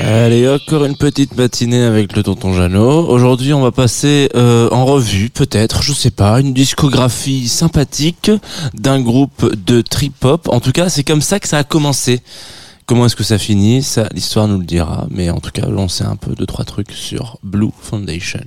Allez, encore une petite matinée avec le tonton Jeannot. Aujourd'hui, on va passer euh, en revue, peut-être, je sais pas, une discographie sympathique d'un groupe de trip-hop. En tout cas, c'est comme ça que ça a commencé. Comment est-ce que ça finit? Ça, l'histoire nous le dira. Mais en tout cas, on sait un peu deux, trois trucs sur Blue Foundation.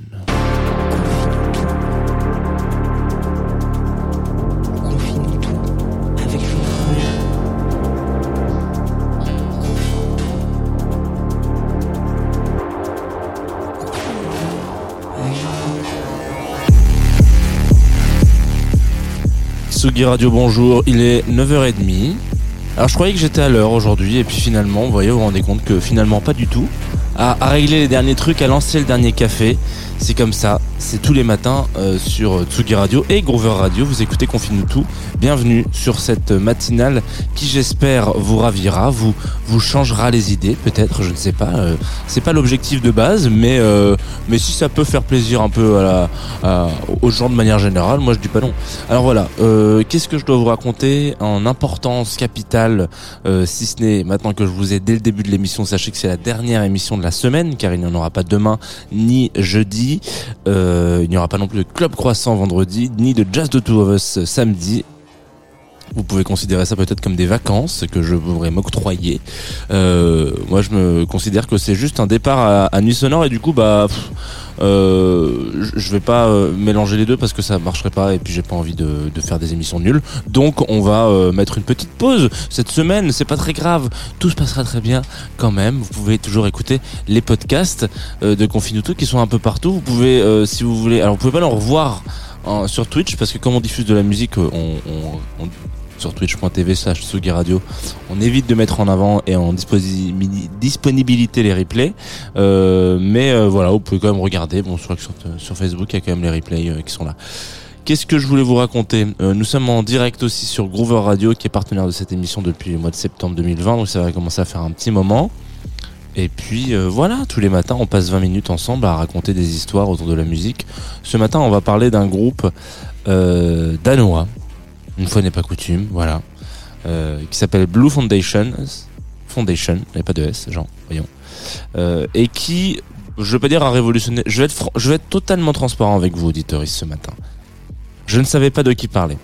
Sugi Radio, bonjour. Il est 9h30. Alors, je croyais que j'étais à l'heure aujourd'hui. Et puis finalement, vous voyez, vous vous rendez compte que finalement, pas du tout. À régler les derniers trucs, à lancer le dernier café. C'est comme ça. C'est tous les matins euh, sur Tsugi Radio et Groover Radio. Vous écoutez Confine-nous tout. Bienvenue sur cette matinale qui, j'espère, vous ravira, vous vous changera les idées, peut-être, je ne sais pas. Euh, c'est pas l'objectif de base, mais euh, mais si ça peut faire plaisir un peu aux gens de manière générale, moi je dis pas non. Alors voilà, euh, qu'est-ce que je dois vous raconter en importance capitale, si ce n'est maintenant que je vous ai dès le début de l'émission, sachez que c'est la dernière émission de la semaine, car il n'y en aura pas demain ni jeudi. Il n'y aura pas non plus de Club Croissant vendredi, ni de Jazz the Two of Us samedi. Vous pouvez considérer ça peut-être comme des vacances que je voudrais m'octroyer. Euh, moi, je me considère que c'est juste un départ à, nuit sonore et du coup, bah, euh, je- vais pas euh, mélanger les deux parce que ça marcherait pas et puis j'ai pas envie de, faire des émissions nulles. Donc, on va euh, mettre une petite pause cette semaine. C'est pas très grave, tout se passera très bien quand même. Vous pouvez toujours écouter les podcasts euh, de Confinuto qui sont un peu partout. Vous pouvez, si vous voulez, alors vous pouvez pas les revoir en- sur Twitch parce que comme on diffuse de la musique, on, on- on- sur twitch.tv slash Sugi Radio. On évite de mettre en avant et en disponibilité les replays. Euh, mais euh, voilà, vous pouvez quand même regarder. Bon, je crois que sur, Facebook, il y a quand même les replays euh, qui sont là. Qu'est-ce que je voulais vous raconter? Nous sommes en direct aussi sur Groover Radio, qui est partenaire de cette émission depuis le mois de septembre 2020. Donc ça va commencer à faire un petit moment. Et puis voilà, tous les matins, on passe 20 minutes ensemble à raconter des histoires autour de la musique. Ce matin, on va parler d'un groupe danois. Une fois n'est pas coutume, voilà. Euh, qui s'appelle Blue Foundation. Foundation, il pas de S, Jean, voyons. Euh, et qui, je veux pas dire a révolutionné, je vais être, je vais être totalement transparent avec vous, auditeurs, ce matin. Je ne savais pas de qui parler.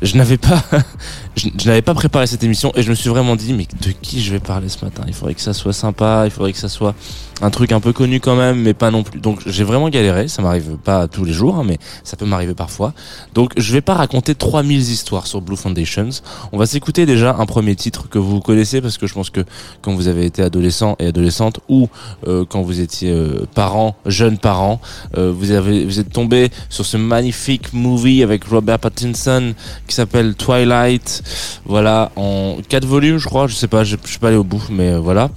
Je n'avais pas, je, n'avais pas préparé cette émission et je me suis vraiment dit, mais de qui je vais parler ce matin? Il faudrait que ça soit sympa, il faudrait que ça soit un truc un peu connu quand même, mais pas non plus. Donc j'ai vraiment galéré, ça m'arrive pas tous les jours, hein, mais ça peut m'arriver parfois. Donc je vais pas raconter 3000 histoires sur Blue Foundations. On va s'écouter déjà un premier titre que vous connaissez parce que je pense que quand vous avez été adolescent et adolescente ou euh, quand vous étiez euh, parent, jeune parent, euh, vous avez vous êtes tombé sur ce magnifique movie avec Robert Pattinson qui s'appelle Twilight. Voilà, en quatre volumes, je crois, je sais pas, je, suis pas allé au bout mais euh, voilà.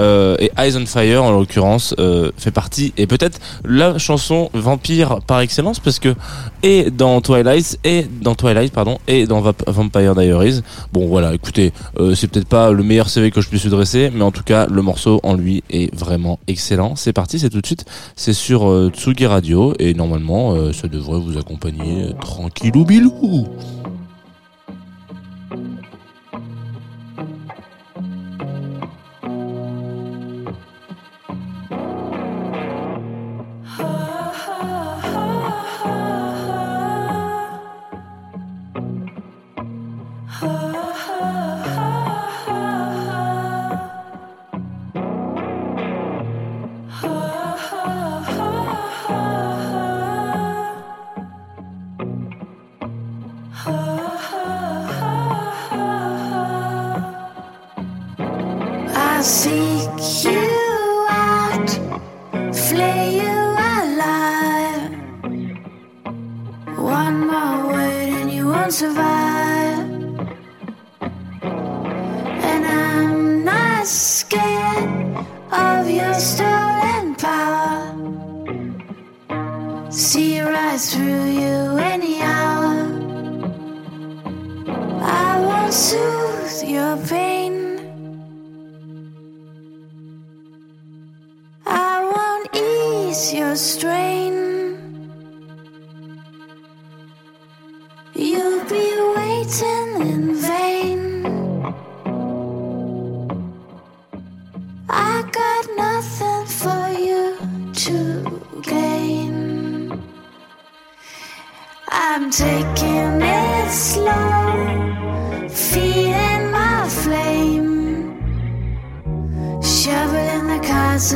Euh, et Eyes on Fire en l'occurrence euh, fait partie et peut-être la chanson vampire par excellence parce que et dans Twilight et dans Twilight pardon et dans Vamp- Vampire Diaries bon voilà écoutez c'est peut-être pas le meilleur CV que je puisse dresser mais en tout cas le morceau en lui est vraiment excellent c'est parti c'est tout de suite c'est sur Tsugi Radio et normalement ça devrait vous accompagner tranquillou bilou I'm taking it slow, feeding my flame, shoveling the cards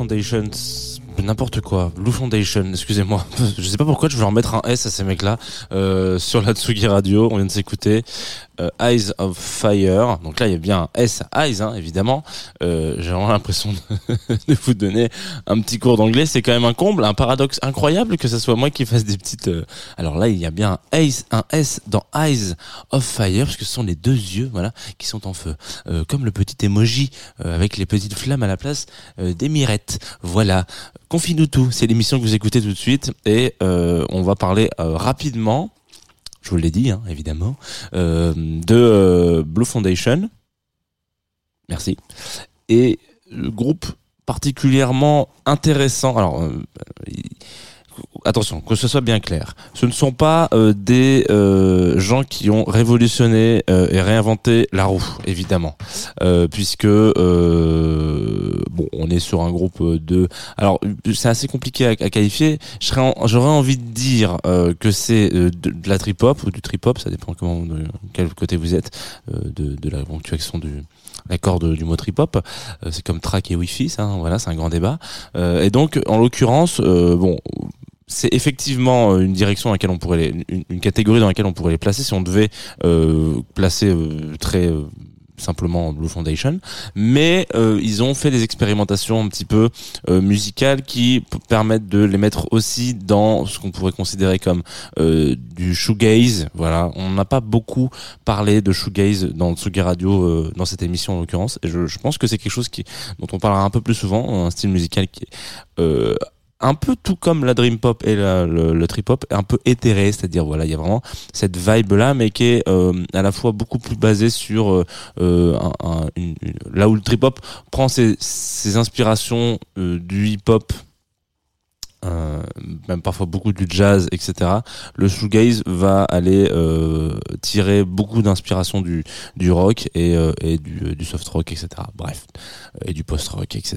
Voilà, Blue Foundation, c'est n'importe quoi. Blue Foundation, excusez-moi. Je sais pas pourquoi je voulais en mettre un S à ces mecs-là. Euh, sur la Tsugi Radio, on vient de s'écouter euh, Eyes of Fire. Donc là, il y a bien un S à Eyes, hein, évidemment. Euh, J'ai vraiment l'impression de, vous donner un petit cours d'anglais. C'est quand même un comble, un paradoxe incroyable que ce soit moi qui fasse des petites... Alors là, il y a bien un, Ace, un S dans Eyes of Fire, parce que ce sont les deux yeux, voilà, qui sont en feu. Comme le petit emoji avec les petites flammes à la place des mirettes. Voilà. Confie-nous tout, c'est l'émission que vous écoutez tout de suite et euh, on va parler euh, rapidement, je vous l'ai dit hein, évidemment, euh, de Blue Foundation. Merci. Et le groupe particulièrement intéressant. Alors, attention, que ce soit bien clair, ce ne sont pas euh, des euh, gens qui ont révolutionné euh, et réinventé la roue, évidemment, Euh, puisque euh, bon, on est sur un groupe de. Alors, c'est assez compliqué à, qualifier. J'aurais envie de dire euh, que c'est de, la trip hop ou du trip hop, ça dépend comment, de quel côté vous êtes, de, de la ponctuation du l'accord de- du mot trip hop. C'est comme track et wifi, ça. hein, voilà, c'est un grand débat. Et donc, en l'occurrence, bon, c'est effectivement euh, une direction dans laquelle on pourrait les, une, catégorie dans laquelle on pourrait les placer si on devait euh, placer euh, très euh, simplement Blue Foundation, mais euh, ils ont fait des expérimentations un petit peu euh, musicales qui permettent de les mettre aussi dans ce qu'on pourrait considérer comme du shoegaze. Voilà, on n'a pas beaucoup parlé de shoegaze dans Tsugi Radio dans cette émission en l'occurrence, et je, je pense que c'est quelque chose qui dont on parlera un peu plus souvent, un style musical qui est un peu tout comme la dream pop et le, trip hop, un peu éthéré, c'est-à-dire voilà, il y a vraiment cette vibe là, mais qui est euh, à la fois beaucoup plus basée sur euh, euh, là où le trip hop prend ses, ses inspirations euh, du hip hop. Euh, même parfois beaucoup du jazz, etc. Le shoegaze va aller euh, tirer beaucoup d'inspiration du, du rock et, euh, et du, du soft rock, etc. Bref, et du post rock, etc.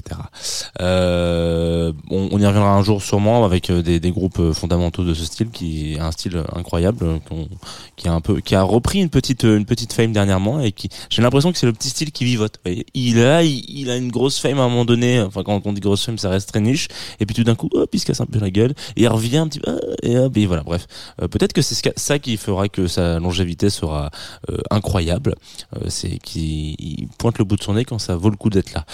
Euh, on, on y reviendra un jour sûrement avec euh, des, des groupes euh, fondamentaux de ce style qui est un style incroyable euh, qu'on- qui a un peu qui a repris une petite euh, une petite fame dernièrement et qui j'ai l'impression que c'est le petit style qui vivote. Il a il, a une grosse fame à un moment donné. Enfin quand on dit grosse fame ça reste très niche et puis tout d'un coup il se casse un peu la gueule et il revient un petit peu ah, et et voilà bref Euh, peut-être que c'est ça qui fera que sa longévité sera euh, incroyable. Euh, c'est qu'il il pointe le bout de son nez quand ça vaut le coup d'être là.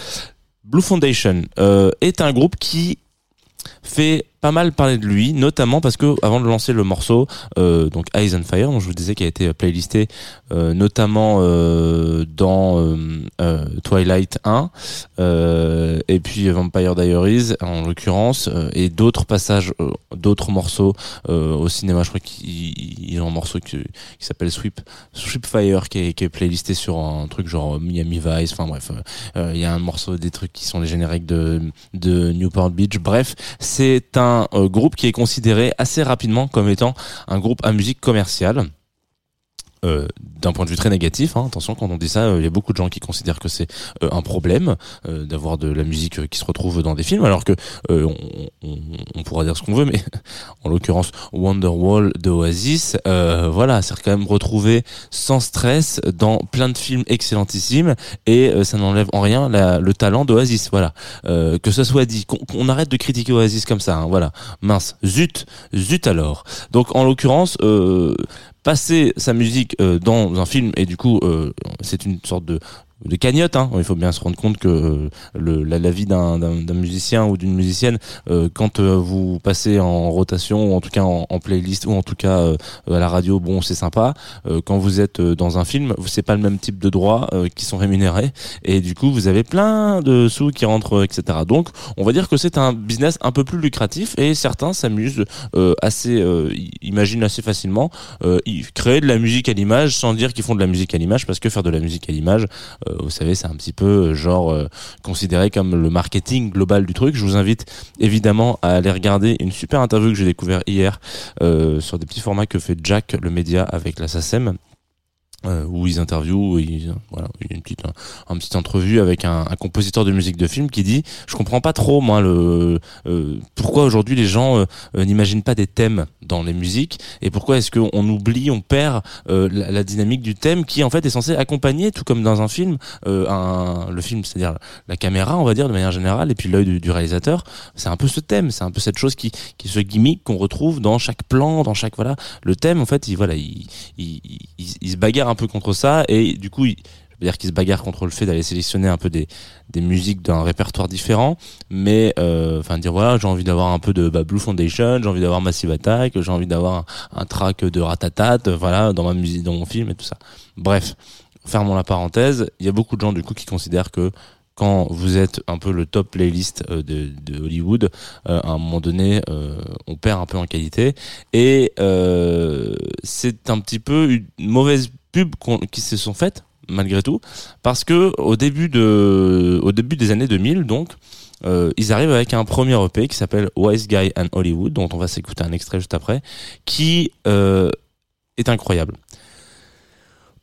Blue Foundation euh, est un groupe qui fait pas mal parler de lui, notamment parce que avant de lancer le morceau, euh, donc Eyes on Fire, dont je vous disais qui a été playlisté euh, notamment euh, dans euh, euh, Twilight 1, euh, et puis Vampire Diaries en l'occurrence, et d'autres passages, d'autres morceaux au cinéma. Je crois qu'il il a un morceau qui, qui s'appelle Sweep, Sweep Fire, qui est, qui est playlisté sur un truc genre Miami Vice. Enfin bref, il y a un morceau des trucs qui sont les génériques de de Newport Beach. Bref, c'est un euh, groupe qui est considéré assez rapidement comme étant un groupe à musique commerciale. Euh, d'un point de vue très négatif, hein, attention quand on dit ça, euh, il y a beaucoup de gens qui considèrent que c'est euh, un problème euh, d'avoir de la musique qui se retrouve dans des films, alors que on, on, on pourra dire ce qu'on veut, mais en l'occurrence Wonderwall de Oasis, voilà, c'est quand même retrouvé sans stress dans plein de films excellentissimes et ça n'enlève en rien la- le talent d'Oasis, voilà. Que ça soit dit, qu'on arrête de critiquer Oasis comme ça, hein, voilà. Mince, zut, zut alors. Donc en l'occurrence, passer sa musique euh, dans un film et du coup euh, c'est une sorte de de cagnotte, hein. il faut bien se rendre compte que euh, la, vie d'un musicien ou d'une musicienne, euh, quand euh, vous passez en rotation ou en tout cas en, playlist ou en tout cas à la radio, bon c'est sympa. Quand vous êtes dans un film, c'est pas le même type de droits qui sont rémunérés et du coup vous avez plein de sous qui rentrent, etc. Donc on va dire que c'est un business un peu plus lucratif et certains s'amusent assez, imaginent assez facilement créent de la musique à l'image sans dire qu'ils font de la musique à l'image parce que faire de la musique à l'image, vous savez, c'est un petit peu euh, genre euh, considéré comme le marketing global du truc. Je vous invite évidemment à aller regarder une super interview que j'ai découvert hier euh, sur des petits formats que fait Jack le média avec la SACEM. Euh, où ils interviewent, ils, voilà, une petite, un, un petite entrevue avec un, compositeur de musique de film qui dit, je comprends pas trop moi le euh, pourquoi aujourd'hui les gens euh, euh, n'imaginent pas des thèmes dans les musiques et pourquoi est-ce qu'on oublie, on perd euh, la, la dynamique du thème qui en fait est censé accompagner, tout comme dans un film, un, le film, c'est-à-dire la caméra, on va dire de manière générale, et puis l'œil du, du réalisateur, c'est un peu ce thème, c'est un peu cette chose qui, qui ce gimmick qu'on retrouve dans chaque plan, dans chaque voilà, le thème en fait, il voilà, il, il, il, il se bagarre un peu contre ça et du coup, il, je veux dire qu'il se bagarre contre le fait d'aller sélectionner un peu des, des musiques d'un répertoire différent, mais euh, enfin dire voilà, j'ai envie d'avoir un peu de bah, Blue Foundation, j'ai envie d'avoir Massive Attack, j'ai envie d'avoir un, track de Ratatat, voilà, dans ma musique, dans mon film et tout ça. Bref, fermons la parenthèse. Il y a beaucoup de gens du coup qui considèrent que quand vous êtes un peu le top playlist euh, de, Hollywood, euh, à un moment donné, on perd un peu en qualité. Et c'est un petit peu une mauvaise pub qu'on- qui se sont faites malgré tout, parce que au début de, au début des années 2000, donc, euh, ils arrivent avec un premier EP qui s'appelle Wise Guy and Hollywood, dont on va s'écouter un extrait juste après, qui euh, est incroyable.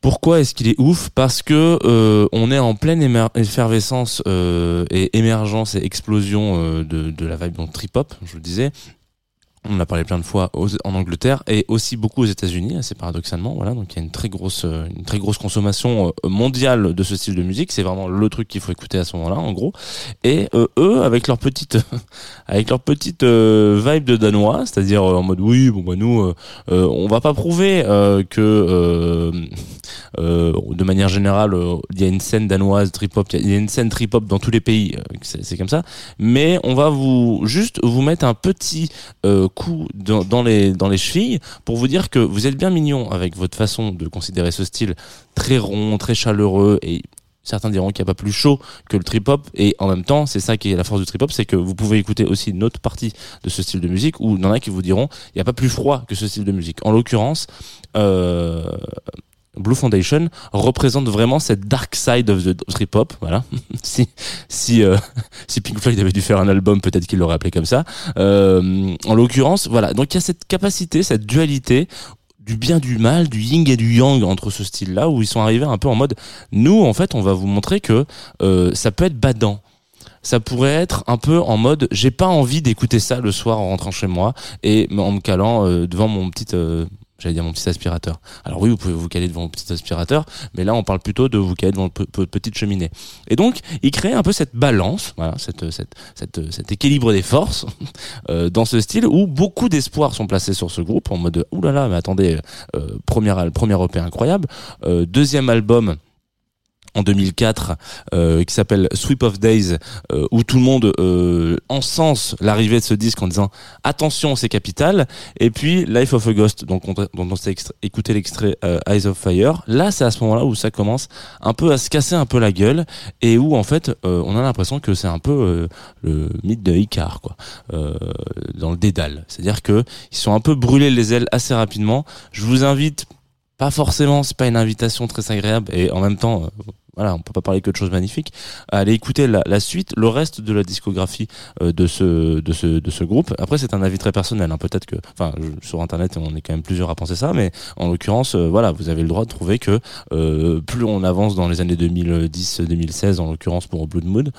Pourquoi est-ce qu'il est ouf? Parce que euh, on est en pleine effervescence et émergence et explosion de, de la vibe donc trip hop, je vous le disais. On en a parlé plein de fois en Angleterre et aussi beaucoup aux États-Unis, assez paradoxalement. Voilà, donc il y a une très grosse, euh, une très grosse consommation euh, mondiale de ce style de musique. C'est vraiment le truc qu'il faut écouter à ce moment-là, en gros. Et euh, eux, avec leur petite, avec leur petite vibe de danois, c'est-à-dire en mode oui, bon bah nous, euh, on va pas prouver que de manière générale, il y a une scène danoise trip-hop, il y a une scène trip-hop dans tous les pays, c'est comme ça. Mais on va vous juste vous mettre un petit dans, dans les dans les chevilles pour vous dire que vous êtes bien mignon avec votre façon de considérer ce style très rond, très chaleureux et Certains diront qu'il n'y a pas plus chaud que le trip-hop et en même temps, c'est ça qui est la force du trip-hop, c'est que vous pouvez écouter aussi une autre partie de ce style de musique où il y en a qui vous diront il n'y a pas plus froid que ce style de musique. En l'occurrence, euh, Blue Foundation représente vraiment cette dark side of the trip hop. Voilà. si si euh, si Pink Floyd avait dû faire un album, peut-être qu'il l'aurait appelé comme ça. Euh, en l'occurrence, voilà. Donc il y a cette capacité, cette dualité du bien du mal, du yin et du yang entre ce style-là où ils sont arrivés un peu en mode nous en fait on va vous montrer que euh, ça peut être badant. Ça pourrait être un peu en mode j'ai pas envie d'écouter ça le soir en rentrant chez moi et en me calant euh, devant mon petit euh, j'allais dire mon petit aspirateur. Alors oui, vous pouvez vous caler devant mon petit aspirateur, mais là on parle plutôt de vous caler devant votre petite cheminée. Et donc, il crée un peu cette balance, voilà, cette, cette, cette, cet équilibre des forces euh, dans ce style où beaucoup d'espoirs sont placés sur ce groupe en mode oulala, là là, mais attendez, euh, premier, al- premier EP incroyable, euh, deuxième album en 2004 euh, qui s'appelle Sweep of Days euh, où tout le monde euh, encense l'arrivée de ce disque en disant attention c'est capital. Et puis Life of a Ghost donc on, dont on s'est écouté l'extrait euh, Eyes of Fire. Là c'est à ce moment-là où ça commence un peu à se casser un peu la gueule et où en fait euh, on a l'impression que c'est un peu euh, le mythe de Icar quoi dans le dédale. C'est-à-dire que ils sont un peu brûlés les ailes assez rapidement. Je vous invite pas forcément, c'est pas une invitation très agréable et en même temps, voilà, on peut pas parler que de choses magnifiques. Allez écouter la, suite, le reste de la discographie euh, de ce de ce de ce groupe. Après, c'est un avis très personnel. Hein. Peut-être que, enfin, sur internet, on est quand même plusieurs à penser ça, mais en l'occurrence, euh, voilà, vous avez le droit de trouver que euh, plus on avance dans les années 2010-2016, en l'occurrence pour Blood Mood,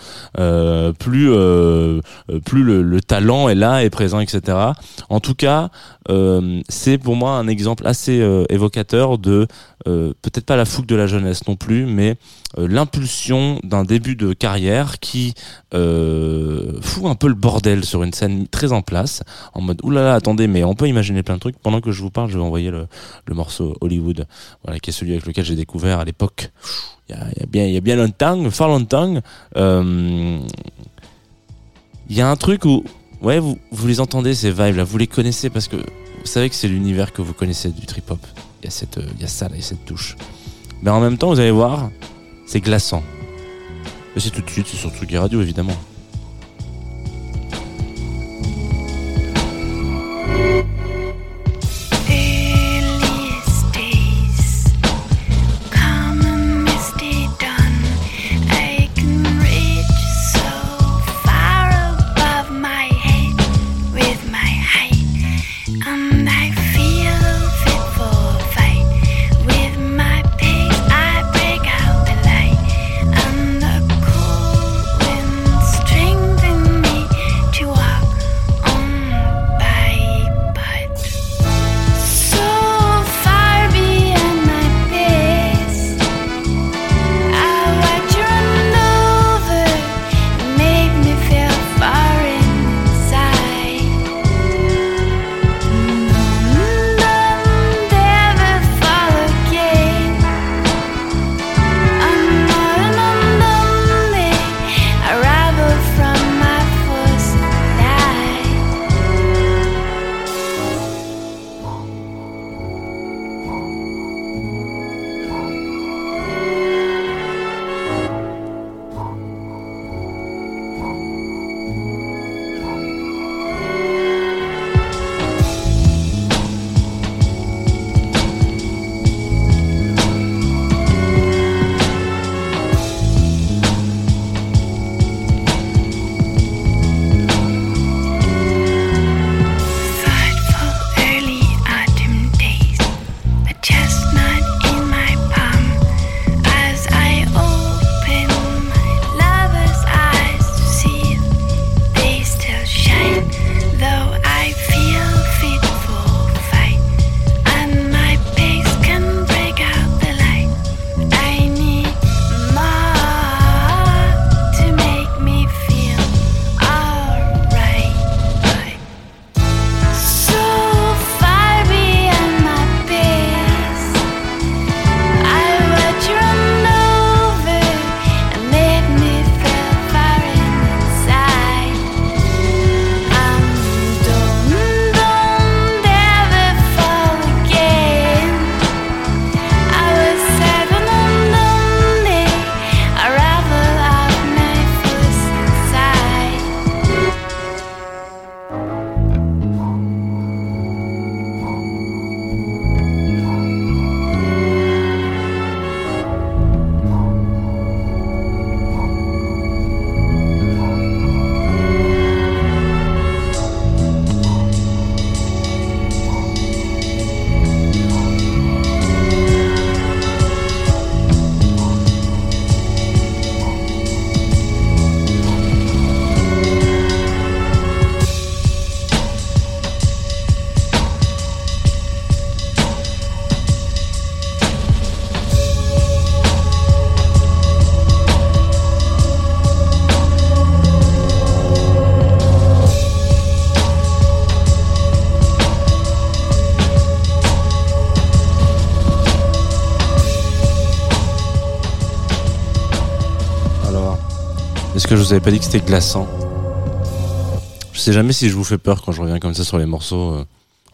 plus plus le, le talent est là, est présent, etc. En tout cas, c'est pour moi un exemple assez évocateur de euh, peut-être pas la fougue de la jeunesse non plus, mais euh, l'impulsion d'un début de carrière qui euh, fout un peu le bordel sur une scène très en place, en mode oulala, attendez, mais on peut imaginer plein de trucs. Pendant que je vous parle, je vais envoyer le, morceau Hollywood, qui est celui avec lequel j'ai découvert à l'époque. Il y a, bien, y a bien longtemps, il y a un truc où, ouais, vous, vous les entendez ces vibes là, vous les connaissez parce que vous savez que c'est l'univers que vous connaissez du trip hop. Il y a cette, il y a ça là, il y a cette touche. Mais en même temps, vous allez voir, c'est glaçant. C'est tout de suite, c'est sur Tsugi Radio évidemment. Que je vous avais pas dit que c'était glaçant Je sais jamais si je vous fais peur quand je reviens comme ça sur les morceaux euh,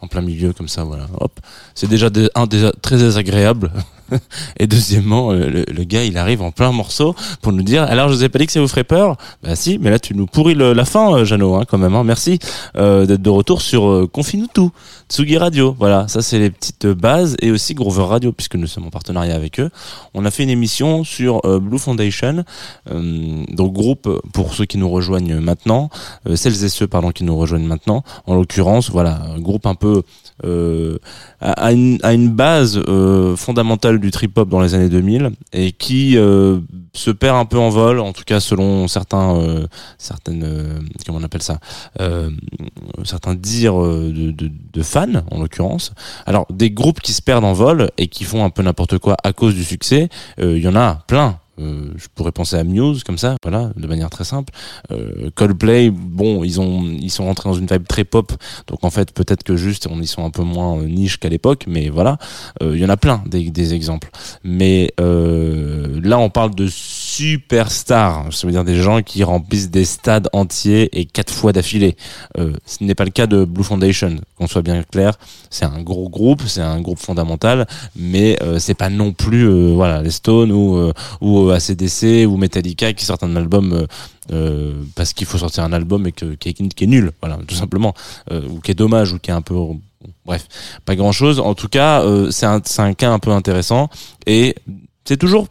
en plein milieu comme ça, voilà. Hop, c'est déjà un déjà très désagréable. Et deuxièmement, euh, le, le gars il arrive en plein morceau pour nous dire alors je vous ai pas dit que ça vous ferait peur? Bah si, mais là tu nous pourris le- la fin, euh, Jeannot, hein, quand même. Hein. Merci euh, d'être de retour sur euh, tout, Tsugi Radio. Voilà, ça c'est les petites bases et aussi Groover Radio puisque nous sommes en partenariat avec eux. On a fait une émission sur euh, Blue Foundation, euh, donc groupe pour ceux qui nous rejoignent maintenant, celles et ceux pardon qui nous rejoignent maintenant. En l'occurrence, voilà, un groupe un peu à, à une, à une base euh, du trip hop dans les années 2000 et qui euh, se perd un peu en vol, en tout cas selon certains, euh, certaines, euh, comment on appelle ça, certains dires de, fans en l'occurrence. Alors des groupes qui se perdent en vol et qui font un peu n'importe quoi à cause du succès, il y en a plein. Euh, je pourrais penser à Muse comme ça, voilà, de manière très simple. Euh, Coldplay, bon, ils ont, ils sont rentrés dans une vibe très pop, donc en fait peut-être que juste on y sont un peu moins euh, niche qu'à l'époque, mais voilà, Euh, il y en a plein des, exemples. Mais là on parle de superstars, ça veut dire des gens qui remplissent des stades entiers et quatre fois d'affilée. Euh, ce n'est pas le cas de Blue Foundation, qu'on soit bien clair. C'est un gros groupe, c'est un groupe fondamental, mais euh, c'est pas non plus euh, voilà les Stones ou euh, ou ACDC ou Metallica qui sortent un album parce qu'il faut sortir un album et que qui est, nul, voilà tout simplement, ou qui est dommage ou qui est un peu bref pas grand chose. En tout cas, c'est un un cas un peu intéressant et c'est toujours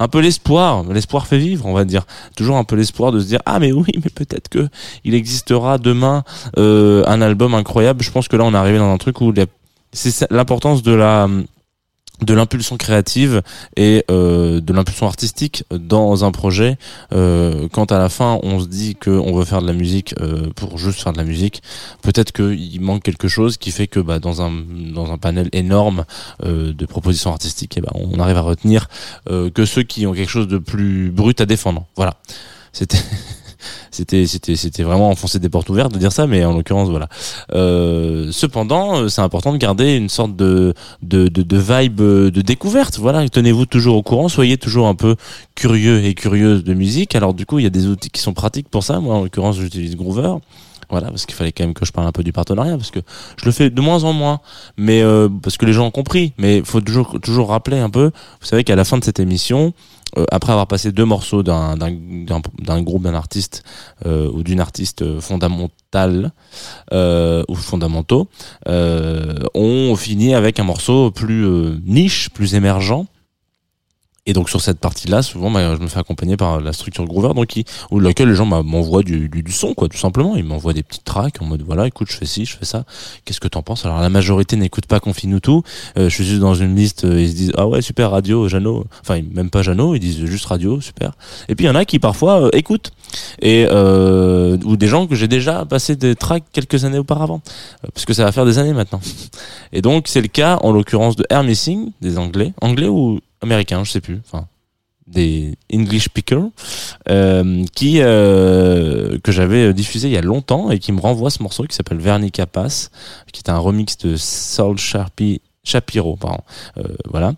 un peu l'espoir, l'espoir fait vivre, on va dire. Toujours un peu l'espoir de se dire ah mais oui, mais peut-être que il existera demain euh, un album incroyable. Je pense que là on est arrivé dans un truc où c'est l'importance de la de l'impulsion créative et euh, de l'impulsion artistique dans un projet. Euh, quand à la fin on se dit qu'on veut faire de la musique euh, pour juste faire de la musique, peut-être qu'il manque quelque chose qui fait que bah, dans un dans un panel énorme de propositions artistiques, eh ben, on arrive à retenir que ceux qui ont quelque chose de plus brut à défendre. Voilà. C'était c'était vraiment enfoncer des portes ouvertes de dire ça mais en l'occurrence voilà. Euh, cependant euh, c'est important de garder une sorte de de de, de vibe euh, de découverte voilà. Tenez-vous toujours au courant soyez toujours un peu curieux et curieuse de musique. Alors du coup il y a des outils qui sont pratiques pour ça. Moi en l'occurrence j'utilise Groover voilà parce qu'il fallait quand même que je parle un peu du partenariat parce que je le fais de moins en moins mais euh, parce que les gens ont compris mais il faut toujours toujours rappeler un peu vous savez qu'à la fin de cette émission euh, après avoir passé deux morceaux d'un d'un d'un- groupe d'un artiste euh, ou d'une artiste fondamentale ou fondamentaux, on finit avec un morceau plus niche, plus émergent. Et donc sur cette partie-là, souvent, bah, je me fais accompagner par la structure Groover, donc qui, où laquelle les gens bah, m'envoient du, du, du son, quoi, tout simplement. Ils m'envoient des petites tracks en mode voilà, écoute, je fais ci, je fais ça. Qu'est-ce que t'en penses? Alors la majorité n'écoute pas Confine-nous tout. Euh, je suis juste dans une liste, euh, ils se disent ah ouais super radio, Jeannot. Enfin même pas Jeannot, ils disent juste radio, super. Et puis il y en a qui parfois euh, écoutent et euh, ou des gens que j'ai déjà passé des tracks quelques années auparavant, Euh, parce que ça va faire des années maintenant. Et donc c'est le cas en l'occurrence de Air Missing, des Anglais, Anglais ou Américains, je sais plus. Enfin des English speakers euh, qui euh, que j'avais diffusé il y a longtemps et qui me renvoie ce morceau qui s'appelle Vernica Pass qui est un remix de Saul Sharpie Shapiro pardon euh, voilà.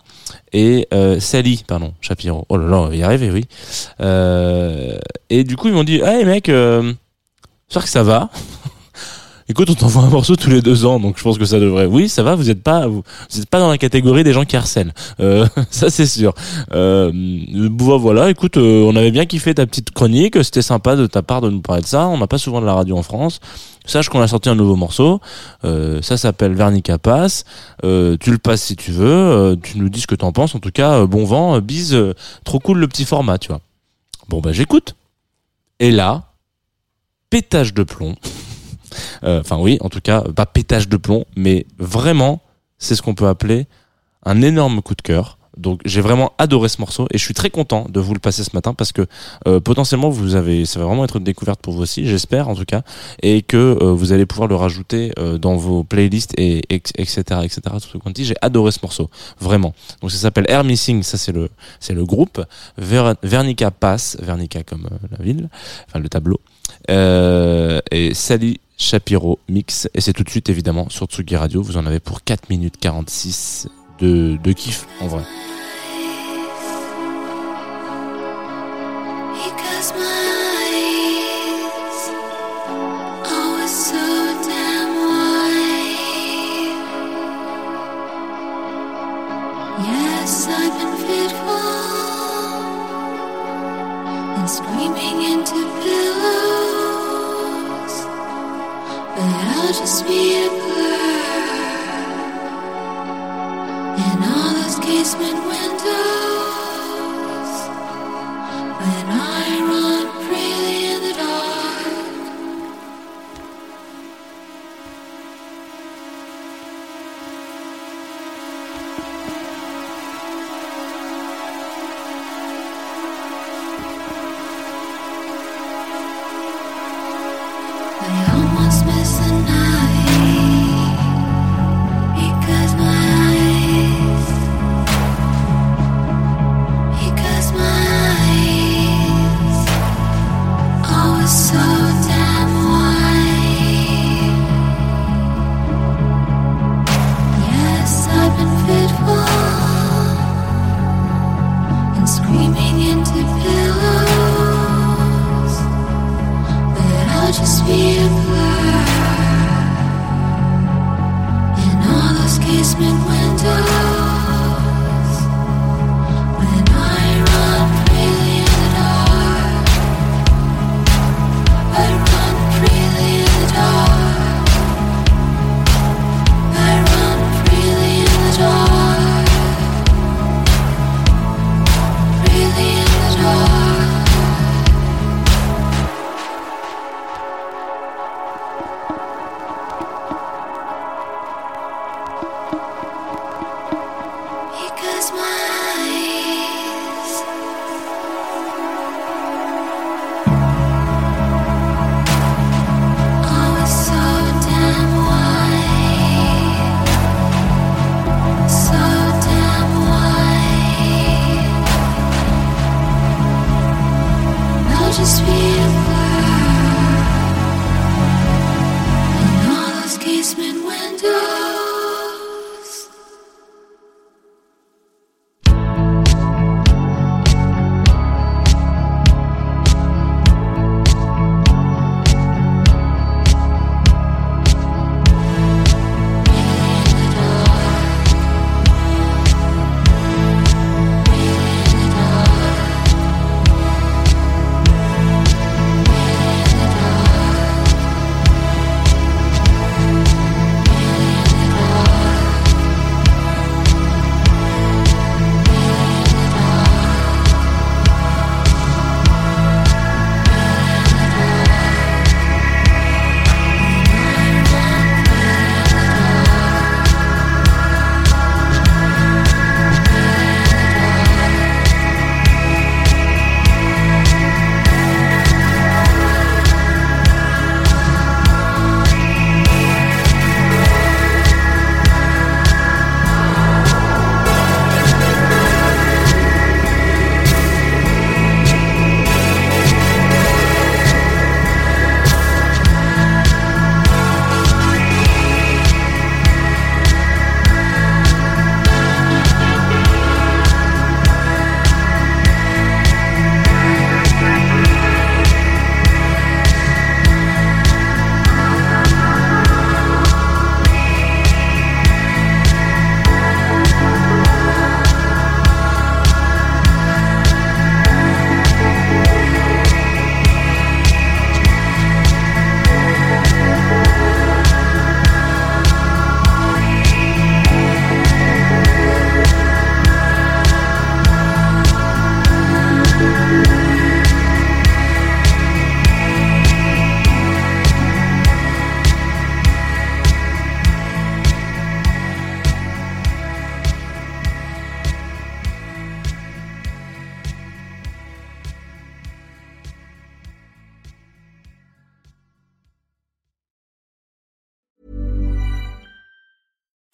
Et euh, Sally pardon Shapiro. Oh là là on va y oui. Euh, et du coup ils m'ont dit hey mec euh, j'espère que ça va Écoute, on t'envoie un morceau tous les deux ans, donc je pense que ça devrait. Oui, ça va. Vous êtes pas, vous, êtes pas dans la catégorie des gens qui harcèlent. Euh, ça c'est sûr. Euh, bon, voilà. Écoute, euh, on avait bien kiffé ta petite chronique. C'était sympa de ta part de nous parler de ça. On n'a pas souvent de la radio en France. Sache qu'on a sorti un nouveau morceau. Euh, ça s'appelle Vernica Pass. Euh, tu le passes si tu veux. Euh, tu nous dis ce que t'en penses. En tout cas, euh, bon vent, bise. trop cool le petit format, tu vois. Bon bah j'écoute. Et là, pétage de plomb. Euh, Enfin oui, en tout cas, pas pétage de plomb, mais vraiment, c'est ce qu'on peut appeler un énorme coup de cœur. Donc j'ai vraiment adoré ce morceau et je suis très content de vous le passer ce matin parce que euh, potentiellement vous avez ça va vraiment être une découverte pour vous aussi j'espère en tout cas et que euh, vous allez pouvoir le rajouter euh, dans vos playlists et etc etc tout ce qu'on dit. J'ai adoré ce morceau vraiment. Donc ça s'appelle Air Missing ça c'est le c'est le groupe. Ver- Vernica Pass Vernica comme euh, la ville enfin le tableau. Euh, et Sally Shapiro Mix. Et c'est tout de suite, évidemment, sur Tsugi Radio. Vous en avez pour 4 minutes 46 de, kiff, en vrai. screaming into just be a